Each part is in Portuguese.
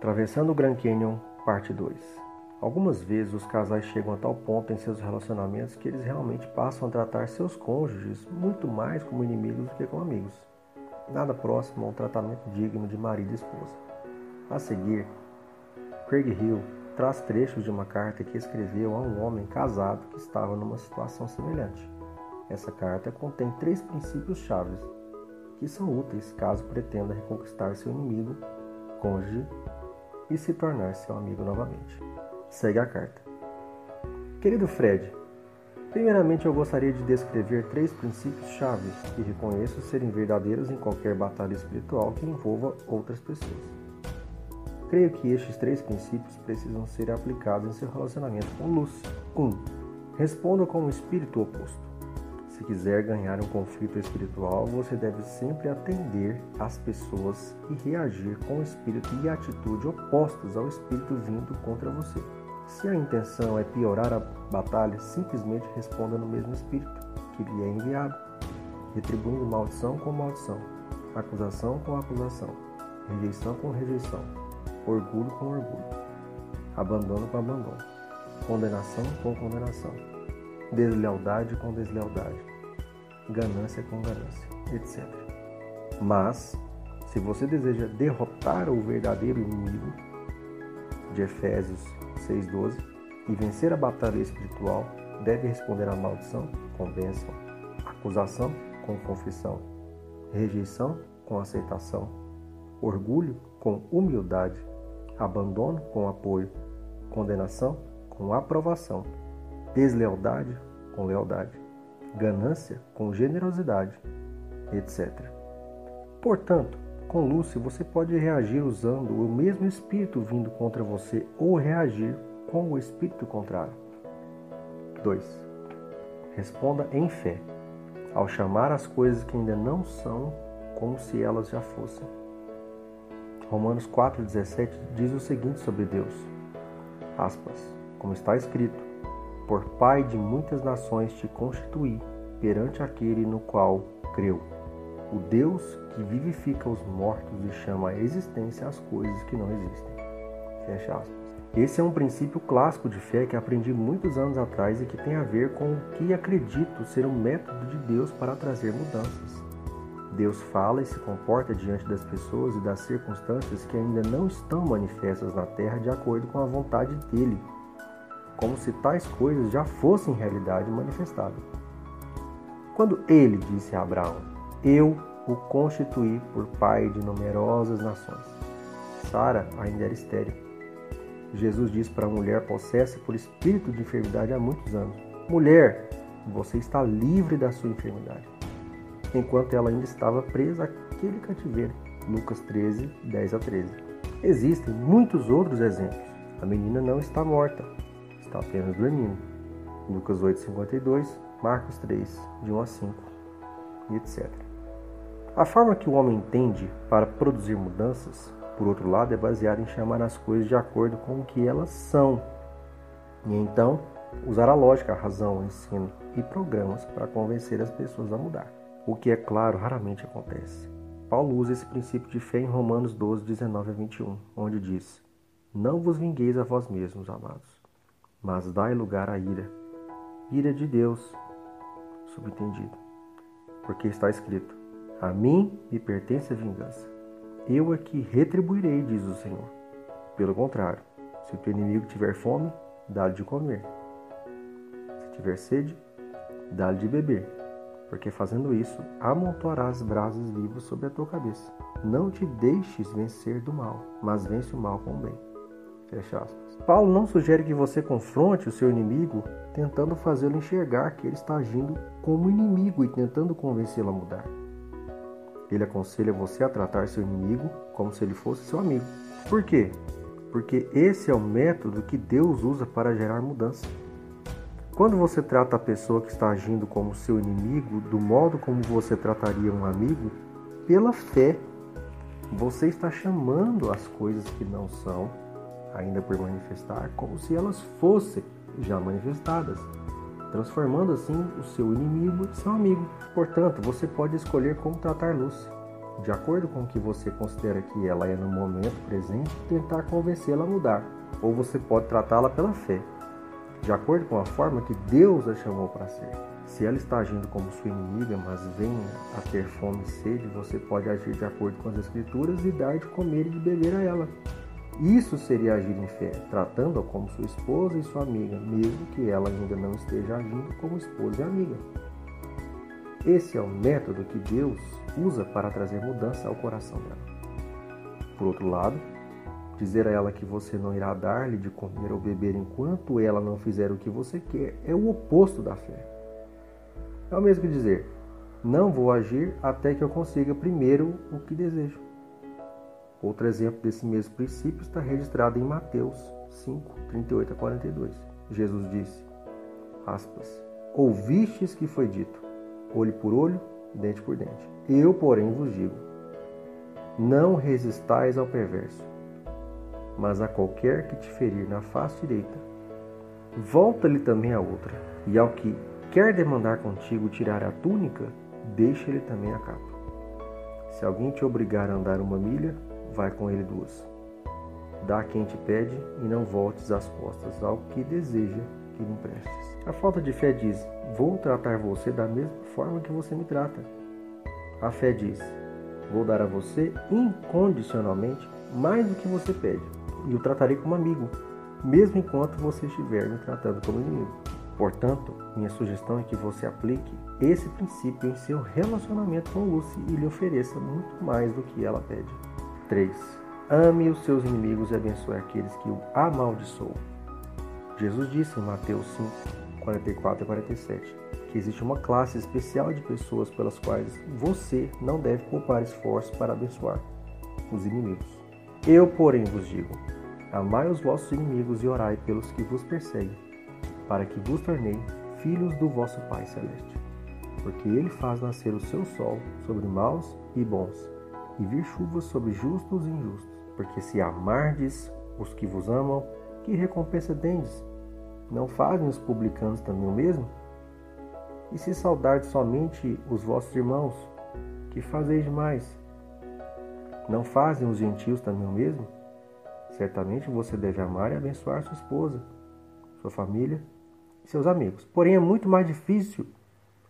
Atravessando o Grand Canyon, parte 2. Algumas vezes os casais chegam a tal ponto em seus relacionamentos que eles realmente passam a tratar seus cônjuges muito mais como inimigos do que como amigos. Nada próximo a um tratamento digno de marido e esposa. A seguir, Craig Hill traz trechos de uma carta que escreveu a um homem casado que estava numa situação semelhante. Essa carta contém três princípios chaves que são úteis caso pretenda reconquistar seu inimigo, cônjuge e se tornar seu amigo novamente. Segue a carta. Querido Fred, primeiramente eu gostaria de descrever três princípios-chave que reconheço serem verdadeiros em qualquer batalha espiritual que envolva outras pessoas. Creio que estes três princípios precisam ser aplicados em seu relacionamento com Luz. 1. Um, responda com o espírito oposto. Se quiser ganhar um conflito espiritual, você deve sempre atender às pessoas e reagir com espírito e atitude opostos ao espírito vindo contra você. Se a intenção é piorar a batalha, simplesmente responda no mesmo espírito que lhe é enviado, retribuindo maldição com maldição, acusação com acusação, rejeição com rejeição, orgulho com orgulho, abandono com abandono, condenação com condenação, deslealdade com deslealdade, ganância com ganância, etc. Mas, se você deseja derrotar o verdadeiro inimigo, de Efésios 6,12, e vencer a batalha espiritual, deve responder à maldição com bênção, acusação com confissão, rejeição com aceitação, orgulho com humildade, abandono com apoio, condenação com aprovação, deslealdade com lealdade ganância com generosidade, etc. Portanto, com Lúcio você pode reagir usando o mesmo espírito vindo contra você ou reagir com o espírito contrário. 2. Responda em fé, ao chamar as coisas que ainda não são como se elas já fossem. Romanos 4,17 diz o seguinte sobre Deus: aspas, como está escrito, por Pai de muitas nações te constituí perante aquele no qual creu, o Deus que vivifica os mortos e chama à existência as coisas que não existem. Fecha aspas. Esse é um princípio clássico de fé que aprendi muitos anos atrás e que tem a ver com o que acredito ser um método de Deus para trazer mudanças. Deus fala e se comporta diante das pessoas e das circunstâncias que ainda não estão manifestas na terra de acordo com a vontade dele como se tais coisas já fossem realidade manifestada. Quando ele disse a Abraão: Eu o constituí por pai de numerosas nações. Sara ainda era estéril. Jesus disse para a mulher possessa por espírito de enfermidade há muitos anos: Mulher, você está livre da sua enfermidade. Enquanto ela ainda estava presa àquele cativeiro. Lucas 13, 10 a 13. Existem muitos outros exemplos. A menina não está morta, está apenas dormindo. Lucas 8,52, Marcos 3, de 1 a 5, e etc. A forma que o homem entende para produzir mudanças, por outro lado, é baseada em chamar as coisas de acordo com o que elas são, e então usar a lógica, a razão, o ensino e programas para convencer as pessoas a mudar. O que, é claro, raramente acontece. Paulo usa esse princípio de fé em Romanos 12, 19 a 21, onde diz: Não vos vingueis a vós mesmos, amados, mas dai lugar à ira. Ira de Deus, subentendido. Porque está escrito: A mim me pertence a vingança. Eu é que retribuirei, diz o Senhor. Pelo contrário, se o teu inimigo tiver fome, dá-lhe de comer. Se tiver sede, dá-lhe de beber. Porque fazendo isso, amontoarás brasas vivos sobre a tua cabeça. Não te deixes vencer do mal, mas vence o mal com o bem. Fecha aspas. Paulo não sugere que você confronte o seu inimigo tentando fazê-lo enxergar que ele está agindo como inimigo e tentando convencê-lo a mudar. Ele aconselha você a tratar seu inimigo como se ele fosse seu amigo. Por quê? Porque esse é o método que Deus usa para gerar mudança. Quando você trata a pessoa que está agindo como seu inimigo do modo como você trataria um amigo, pela fé, você está chamando as coisas que não são ainda por manifestar, como se elas fossem já manifestadas, transformando assim o seu inimigo em seu amigo. Portanto, você pode escolher como tratar Lúcia. de acordo com o que você considera que ela é no momento presente, tentar convencê-la a mudar, ou você pode tratá-la pela fé, de acordo com a forma que Deus a chamou para ser. Se ela está agindo como sua inimiga, mas vem a ter fome e sede, você pode agir de acordo com as Escrituras e dar de comer e de beber a ela. Isso seria agir em fé, tratando-a como sua esposa e sua amiga, mesmo que ela ainda não esteja agindo como esposa e amiga. Esse é o método que Deus usa para trazer mudança ao coração dela. Por outro lado, dizer a ela que você não irá dar-lhe de comer ou beber enquanto ela não fizer o que você quer é o oposto da fé. É o mesmo que dizer: não vou agir até que eu consiga primeiro o que desejo. Outro exemplo desse mesmo princípio está registrado em Mateus 5, 38 a 42. Jesus disse, aspas, Ouvistes que foi dito, olho por olho, dente por dente. Eu, porém, vos digo, não resistais ao perverso, mas a qualquer que te ferir na face direita, volta-lhe também a outra, e ao que quer demandar contigo tirar a túnica, deixa-lhe também a capa. Se alguém te obrigar a andar uma milha, vai com ele duas. Dá quem te pede e não voltes as costas ao que deseja que lhe emprestes. A falta de fé diz: Vou tratar você da mesma forma que você me trata. A fé diz: Vou dar a você incondicionalmente mais do que você pede, e o tratarei como amigo, mesmo enquanto você estiver me tratando como inimigo. Portanto, minha sugestão é que você aplique esse princípio em seu relacionamento com Lucy e lhe ofereça muito mais do que ela pede. 3. Ame os seus inimigos e abençoe aqueles que o amaldiçoam. Jesus disse em Mateus 5, 44 e 47 que existe uma classe especial de pessoas pelas quais você não deve poupar esforços para abençoar os inimigos. Eu, porém, vos digo: amai os vossos inimigos e orai pelos que vos perseguem, para que vos tornei filhos do vosso Pai Celeste. Porque ele faz nascer o seu sol sobre maus e bons e vir chuvas sobre justos e injustos. Porque se amardes os que vos amam, que recompensa tendes? Não fazem os publicanos também o mesmo? E se saudardes somente os vossos irmãos, que fazeis demais? Não fazem os gentios também o mesmo? Certamente você deve amar e abençoar sua esposa, sua família e seus amigos. Porém, é muito mais difícil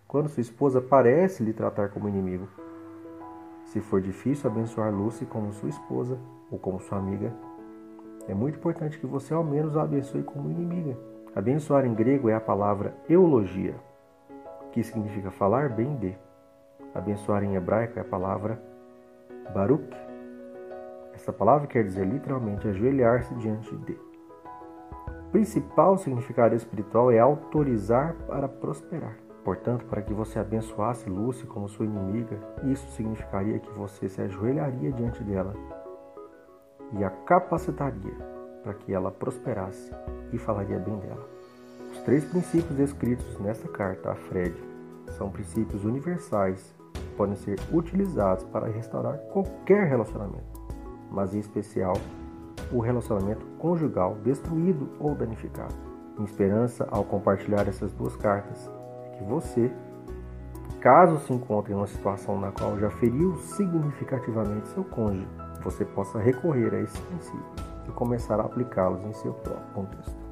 quando sua esposa parece lhe tratar como inimigo. Se for difícil abençoar Lucy como sua esposa ou como sua amiga, é muito importante que você ao menos a abençoe como inimiga. Abençoar em grego é a palavra eulogia, que significa falar bem de. Abençoar em hebraico é a palavra baruch. Essa palavra quer dizer literalmente ajoelhar-se diante de. O principal significado espiritual é autorizar para prosperar. Portanto, para que você abençoasse Lúcia como sua inimiga, isso significaria que você se ajoelharia diante dela e a capacitaria para que ela prosperasse e falaria bem dela. Os três princípios descritos nesta carta a Fred são princípios universais que podem ser utilizados para restaurar qualquer relacionamento, mas em especial o relacionamento conjugal destruído ou danificado. Em esperança, ao compartilhar essas duas cartas, que você, caso se encontre em uma situação na qual já feriu significativamente seu cônjuge, você possa recorrer a esses princípios e começar a aplicá-los em seu próprio contexto.